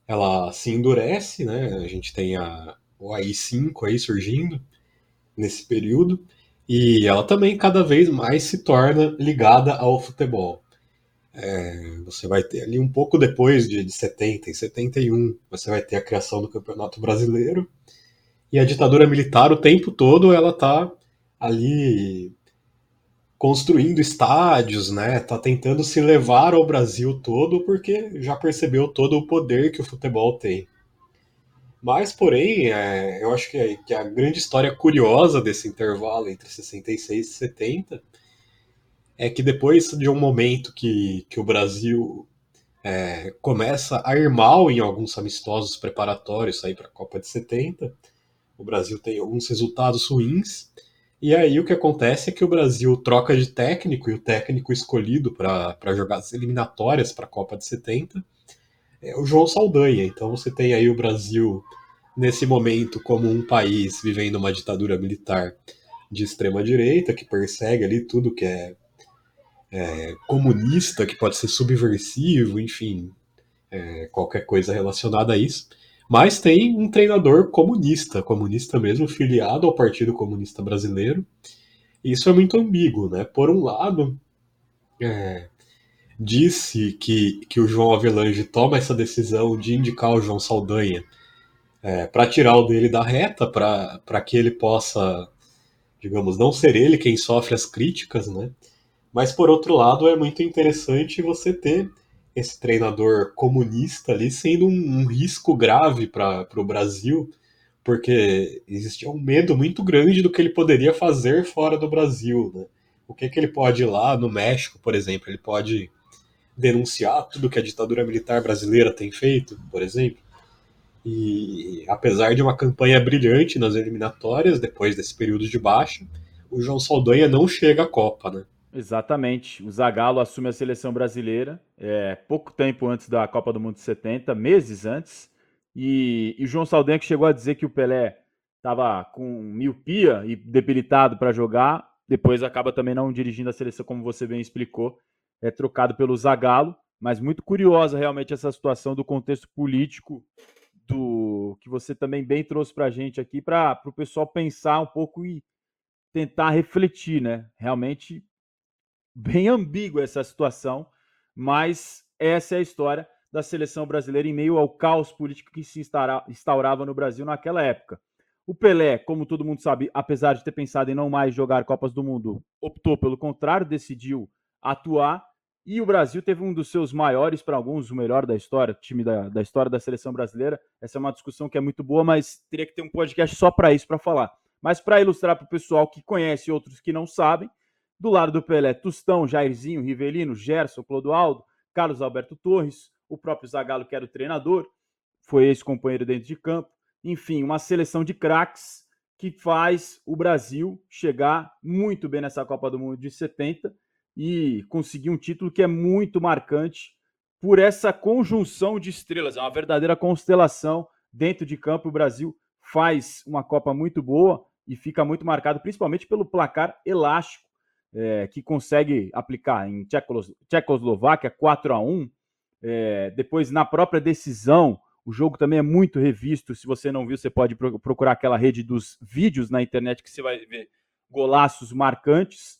ela se endurece, né? A gente tem a, o AI-5 aí surgindo nesse período e ela também cada vez mais se torna ligada ao futebol. É, você vai ter ali um pouco depois de, de 70, em 71, você vai ter a criação do Campeonato Brasileiro e a ditadura militar o tempo todo ela tá ali construindo estádios, né? Tá tentando se levar ao Brasil todo porque já percebeu todo o poder que o futebol tem. Mas, porém, é, eu acho que, é, que a grande história curiosa desse intervalo entre 66 e 70 é que depois de um momento que, que o Brasil é, começa a ir mal em alguns amistosos preparatórios para a Copa de 70, o Brasil tem alguns resultados ruins e aí o que acontece é que o Brasil troca de técnico e o técnico escolhido para jogar as eliminatórias para a Copa de 70 é o João Saldanha. Então você tem aí o Brasil nesse momento como um país vivendo uma ditadura militar de extrema direita que persegue ali tudo que é, é comunista, que pode ser subversivo, enfim, é, qualquer coisa relacionada a isso. Mas tem um treinador comunista, comunista mesmo, filiado ao Partido Comunista Brasileiro. Isso é muito ambíguo, né? Por um lado, é, disse que, que o João Avelange toma essa decisão de indicar o João Saldanha é, para tirar o dele da reta, para que ele possa, digamos, não ser ele quem sofre as críticas, né? Mas por outro lado, é muito interessante você ter esse treinador comunista ali sendo um, um risco grave para o Brasil, porque existia um medo muito grande do que ele poderia fazer fora do Brasil. Né? O que, que ele pode ir lá no México, por exemplo? Ele pode denunciar tudo que a ditadura militar brasileira tem feito, por exemplo. E apesar de uma campanha brilhante nas eliminatórias, depois desse período de baixa, o João Saldanha não chega à Copa, né? Exatamente. O Zagallo assume a seleção brasileira é, pouco tempo antes da Copa do Mundo de 70, meses antes. E, e o João Saldanha que chegou a dizer que o Pelé estava com miopia e debilitado para jogar, depois acaba também não dirigindo a seleção, como você bem explicou, é trocado pelo Zagallo. Mas muito curiosa realmente essa situação do contexto político do que você também bem trouxe para a gente aqui, para o pessoal pensar um pouco e tentar refletir, né? Realmente bem ambígua essa situação, mas essa é a história da seleção brasileira em meio ao caos político que se instaurava no Brasil naquela época. O Pelé, como todo mundo sabe, apesar de ter pensado em não mais jogar Copas do Mundo, optou pelo contrário, decidiu atuar. E o Brasil teve um dos seus maiores, para alguns, o melhor da história, time da, da história da seleção brasileira. Essa é uma discussão que é muito boa, mas teria que ter um podcast só para isso, para falar. Mas para ilustrar para o pessoal que conhece e outros que não sabem, do lado do Pelé, Tustão, Jairzinho, Rivelino, Gerson, Clodoaldo, Carlos Alberto Torres, o próprio Zagallo, que era o treinador, foi ex-companheiro dentro de campo. Enfim, uma seleção de craques que faz o Brasil chegar muito bem nessa Copa do Mundo de 70. e conseguir um título que é muito marcante por essa conjunção de estrelas. É uma verdadeira constelação dentro de campo. O Brasil faz uma Copa muito boa e fica muito marcado, principalmente pelo placar elástico é, que consegue aplicar em Tchecos, Tchecoslováquia 4 a 1 é, Depois, na própria decisão, o jogo também é muito revisto. Se você não viu, você pode procurar aquela rede dos vídeos na internet que você vai ver golaços marcantes.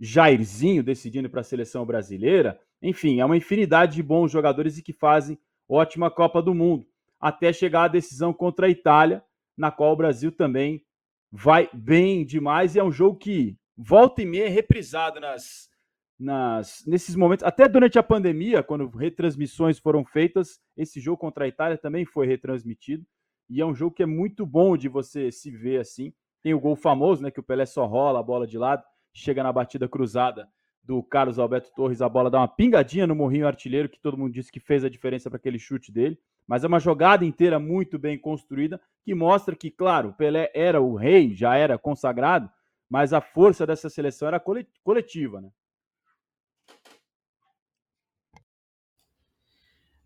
Jairzinho decidindo para a seleção brasileira. Enfim, é uma infinidade de bons jogadores e que fazem ótima Copa do Mundo, até chegar à decisão contra a Itália, na qual o Brasil também vai bem demais. E é um jogo que volta e meia é reprisado nas, nas, nesses momentos. Até durante a pandemia, quando retransmissões foram feitas, esse jogo contra a Itália também foi retransmitido. E é um jogo que é muito bom de você se ver assim. Tem o gol famoso, né? Que o Pelé só rola a bola de lado, chega na batida cruzada do Carlos Alberto Torres, a bola dá uma pingadinha no morrinho artilheiro, que todo mundo disse que fez a diferença para aquele chute dele. Mas é uma jogada inteira muito bem construída, que mostra que, claro, Pelé era o rei, já era consagrado, mas a força dessa seleção era coletiva, né?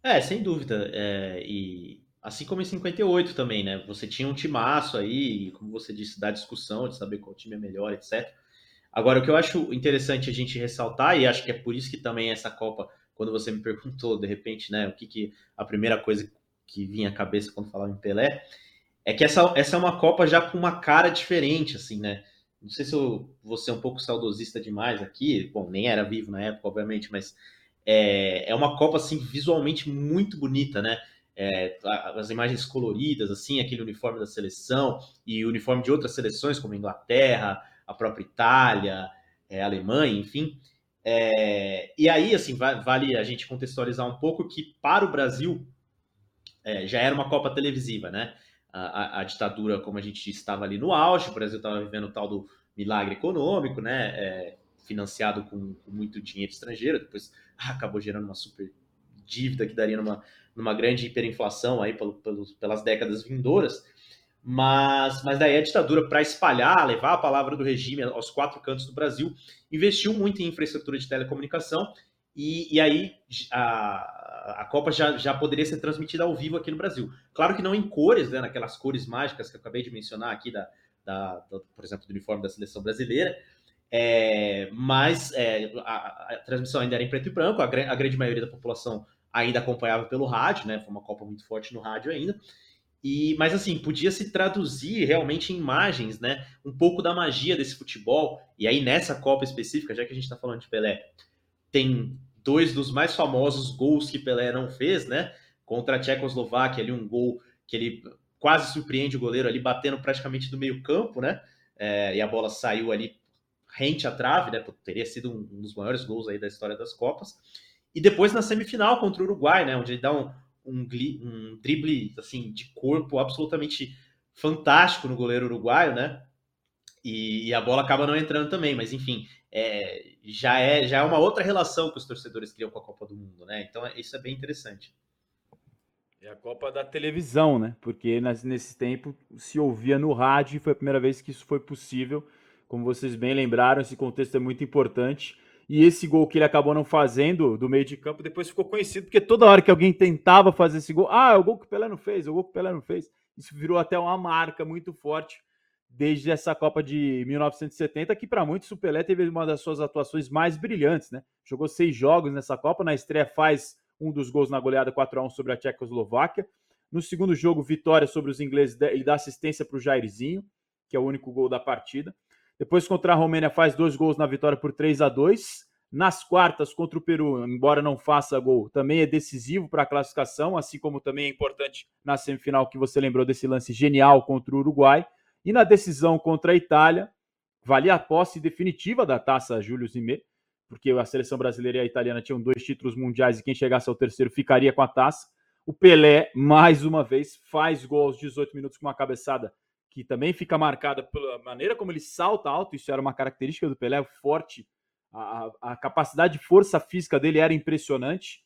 É, sem dúvida. É, e assim como em 58 também, né? Você tinha um timaço aí, como você disse, da discussão de saber qual time é melhor, etc. Agora, o que eu acho interessante a gente ressaltar, e acho que é por isso que também essa Copa, quando você me perguntou, de repente, né, o que, que a primeira coisa que vinha à cabeça quando falava em Pelé, é que essa, essa é uma Copa já com uma cara diferente, assim, né? Não sei se eu vou ser um pouco saudosista demais aqui, bom, nem era vivo na época, obviamente, mas é, é uma Copa, assim, visualmente muito bonita, né? É, as imagens coloridas, assim, aquele uniforme da seleção e uniforme de outras seleções, como a Inglaterra, a própria Itália, é, a Alemanha, enfim. É, e aí, assim, vale a gente contextualizar um pouco que para o Brasil é, já era uma Copa televisiva, né? A, a, ditadura, como a gente estava ali no auge, o Brasil estava vivendo o tal do milagre econômico, né? É, financiado com, com, muito dinheiro estrangeiro, depois ah, acabou gerando uma super dívida que daria numa, numa grande hiperinflação aí pelo, pelos, pelas décadas vindouras. Mas, mas daí a ditadura, para espalhar, levar a palavra do regime aos quatro cantos do Brasil, investiu muito em infraestrutura de telecomunicação e, e aí a, a Copa já, já poderia ser transmitida ao vivo aqui no Brasil. Claro que não em cores, né, naquelas cores mágicas que eu acabei de mencionar aqui, da, da, da por exemplo, do uniforme da seleção brasileira, é, mas é, a, a, transmissão ainda era em preto e branco, a, a grande maioria da população ainda acompanhava pelo rádio, né? Foi uma Copa muito forte no rádio ainda. E, mas assim, podia se traduzir realmente em imagens, né? Um pouco da magia desse futebol. E aí, nessa Copa específica, já que a gente está falando de Pelé, tem dois dos mais famosos gols que Pelé não fez, né? Contra a Tchecoslováquia, ali um gol que ele quase surpreende o goleiro ali, batendo praticamente do meio campo, né? É, e a bola saiu ali rente à trave, né? Teria sido um, dos maiores gols aí da história das Copas. E depois na semifinal contra o Uruguai, né? Onde ele dá um, um, um drible assim de corpo absolutamente fantástico no goleiro uruguaio, né? E, e, a bola acaba não entrando também, mas enfim, é, já é já é uma outra relação que os torcedores criam com a Copa do Mundo, né? Então isso é bem interessante. É a Copa da televisão, né? Porque nesse tempo se ouvia no rádio e foi a primeira vez que isso foi possível. Como vocês bem lembraram, esse contexto é muito importante. E esse gol que ele acabou não fazendo do meio de campo depois ficou conhecido, porque toda hora que alguém tentava fazer esse gol, ah, é o gol que o Pelé não fez, é o gol que o Pelé não fez. Isso virou até uma marca muito forte desde essa Copa de 1970, que para muitos o Pelé teve uma das suas atuações mais brilhantes, né? Jogou seis jogos nessa Copa, na estreia faz um dos gols na goleada 4 a 1 sobre a Tchecoslováquia. No segundo jogo, vitória sobre os ingleses, ele dá assistência para o Jairzinho, que é o único gol da partida. Depois, contra a Romênia, faz dois gols na vitória por 3 a 2 Nas quartas, contra o Peru, embora não faça gol, também é decisivo para a classificação, assim como também é importante na semifinal, que você lembrou desse lance genial contra o Uruguai. E na decisão contra a Itália, valia a posse definitiva da taça Júlio Zimmer, porque a seleção brasileira e a italiana tinham dois títulos mundiais e quem chegasse ao terceiro ficaria com a taça. O Pelé, mais uma vez, faz gol aos 18 minutos com uma cabeçada que também fica marcada pela maneira como ele salta alto, isso era uma característica do Pelé, forte, a, a capacidade de força física dele era impressionante.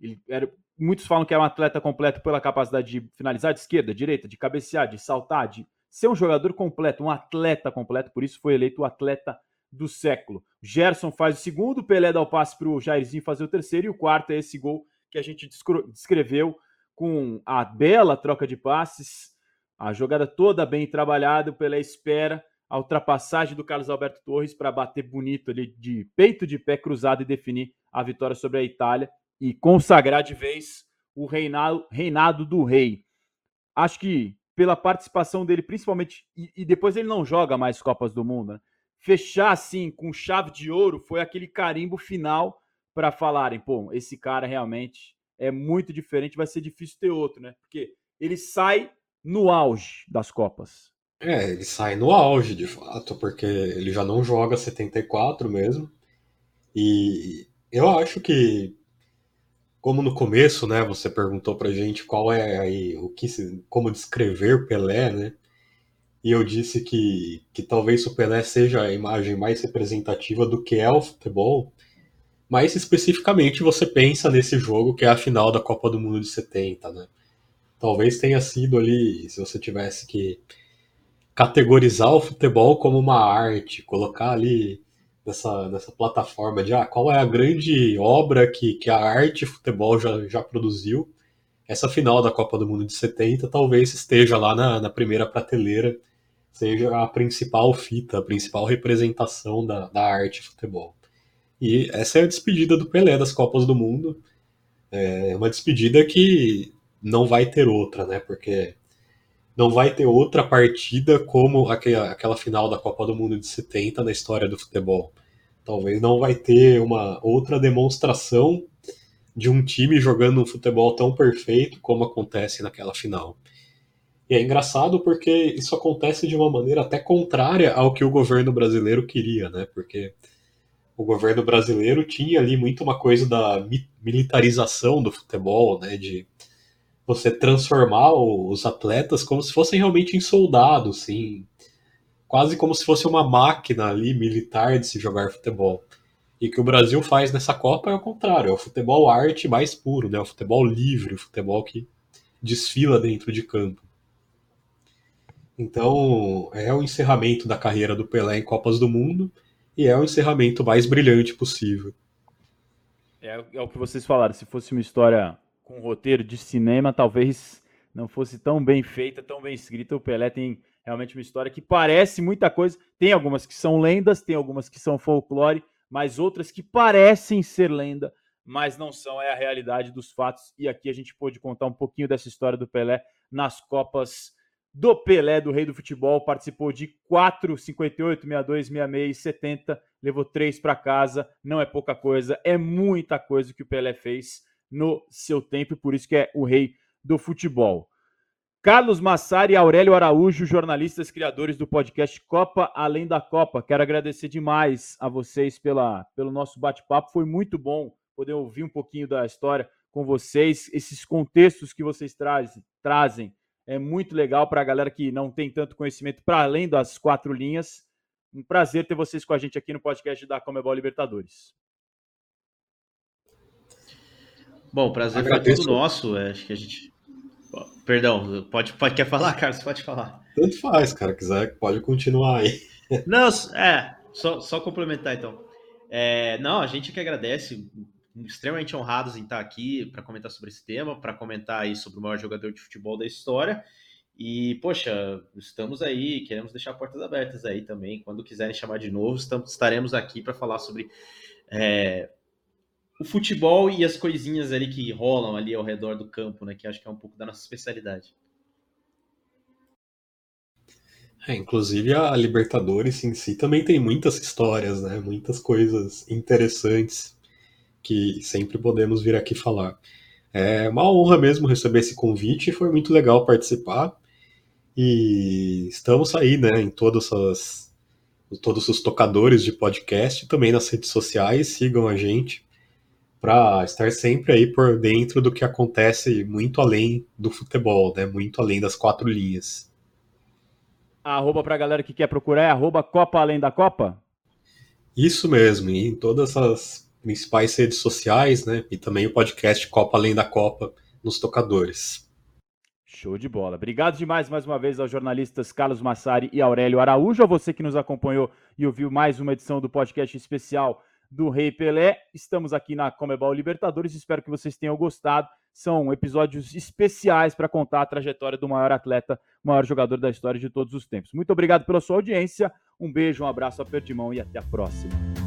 Ele era, muitos falam que é um atleta completo pela capacidade de finalizar de esquerda, direita, de cabecear, de saltar, de ser um jogador completo, um atleta completo, por isso foi eleito o atleta do século. Gerson faz o segundo, Pelé dá o passe para o Jairzinho fazer o terceiro, e o quarto é esse gol que a gente descreveu com a bela troca de passes, a jogada toda bem trabalhada, o Pelé espera a ultrapassagem do Carlos Alberto Torres para bater bonito ali de peito de pé cruzado e definir a vitória sobre a Itália e consagrar de vez o reinado, reinado do rei. Acho que pela participação dele, principalmente, e, e depois ele não joga mais Copas do Mundo, né? fechar assim com chave de ouro foi aquele carimbo final para falarem, pô, esse cara realmente é muito diferente, vai ser difícil ter outro, né? Porque ele sai no auge das Copas. É, ele sai no auge, de fato, porque ele já não joga 74 mesmo. E eu acho que como no começo, né, você perguntou pra gente qual é aí o que se, como descrever Pelé, né? E eu disse que, que talvez o Pelé seja a imagem mais representativa do que é o futebol. Mas especificamente você pensa nesse jogo que é a final da Copa do Mundo de 70, né? Talvez tenha sido ali, se você tivesse que categorizar o futebol como uma arte, colocar ali nessa, nessa plataforma de ah, qual é a grande obra que, que a arte futebol já, já produziu. Essa final da Copa do Mundo de 70 talvez esteja lá na, na primeira prateleira, seja a principal fita, a principal representação da, da arte futebol. E essa é a despedida do Pelé das Copas do Mundo. É uma despedida que não vai ter outra, né? Porque não vai ter outra partida como aquela, aquela final da Copa do Mundo de 70 na história do futebol. Talvez não vai ter uma outra demonstração de um time jogando um futebol tão perfeito como acontece naquela final. E é engraçado porque isso acontece de uma maneira até contrária ao que o governo brasileiro queria, né? Porque o governo brasileiro tinha ali muito uma coisa da militarização do futebol, né? De você transformar os atletas como se fossem realmente em soldados, sim. Quase como se fosse uma máquina ali militar de se jogar futebol. E que o Brasil faz nessa Copa é o contrário, é o futebol arte mais puro, né? O futebol livre, o futebol que desfila dentro de campo. Então, é o encerramento da carreira do Pelé em Copas do Mundo e é o encerramento mais brilhante possível. É, é o que vocês falaram, se fosse uma história com roteiro de cinema, talvez não fosse tão bem feita, tão bem escrita. O Pelé tem realmente uma história que parece muita coisa. Tem algumas que são lendas, tem algumas que são folclore, mas outras que parecem ser lenda, mas não são. É a realidade dos fatos. E aqui a gente pôde contar um pouquinho dessa história do Pelé nas Copas do Pelé, do Rei do Futebol. Participou de 4, 58, 62, 66 e 70. Levou três para casa. Não é pouca coisa, é muita coisa que o Pelé fez no seu tempo e por isso que é o rei do futebol. Carlos Massari e Aurélio Araújo, jornalistas criadores do podcast Copa Além da Copa. Quero agradecer demais a vocês pela, pelo nosso bate-papo. Foi muito bom poder ouvir um pouquinho da história com vocês, esses contextos que vocês trazem, trazem. É muito legal para a galera que não tem tanto conhecimento para além das quatro linhas. Um prazer ter vocês com a gente aqui no podcast da Comebol Libertadores. Bom, prazer Agradeço. foi todo nosso. É, acho que a gente. Perdão, pode, pode quer falar, Carlos? Pode falar. Tanto faz, cara. Quiser, pode continuar aí. Não, é, só, só complementar então. É, não, a gente que agradece, extremamente honrados em estar aqui para comentar sobre esse tema, para comentar aí sobre o maior jogador de futebol da história. E, poxa, estamos aí, queremos deixar portas abertas aí também. Quando quiserem chamar de novo, estamos, estaremos aqui para falar sobre é, o futebol e as coisinhas ali que rolam ali ao redor do campo, né? Que acho que é um pouco da nossa especialidade. É, inclusive a Libertadores em si também tem muitas histórias, né? Muitas coisas interessantes que sempre podemos vir aqui falar. É uma honra mesmo receber esse convite, foi muito legal participar. E estamos aí, né, em todas as todos os tocadores de podcast, também nas redes sociais, sigam a gente para estar sempre aí por dentro do que acontece muito além do futebol, né? Muito além das quatro linhas. A arroba para a galera que quer procurar é arroba Copa Além da Copa? Isso mesmo, e em todas as principais redes sociais, né? E também o podcast Copa Além da Copa nos tocadores. Show de bola. Obrigado demais mais uma vez aos jornalistas Carlos Massari e Aurélio Araújo, a você que nos acompanhou e ouviu mais uma edição do podcast especial do Rei Pelé. Estamos aqui na Comebol Libertadores, espero que vocês tenham gostado. São episódios especiais para contar a trajetória do maior atleta, maior jogador da história de todos os tempos. Muito obrigado pela sua audiência. Um beijo, um abraço, aperto de mão e até a próxima.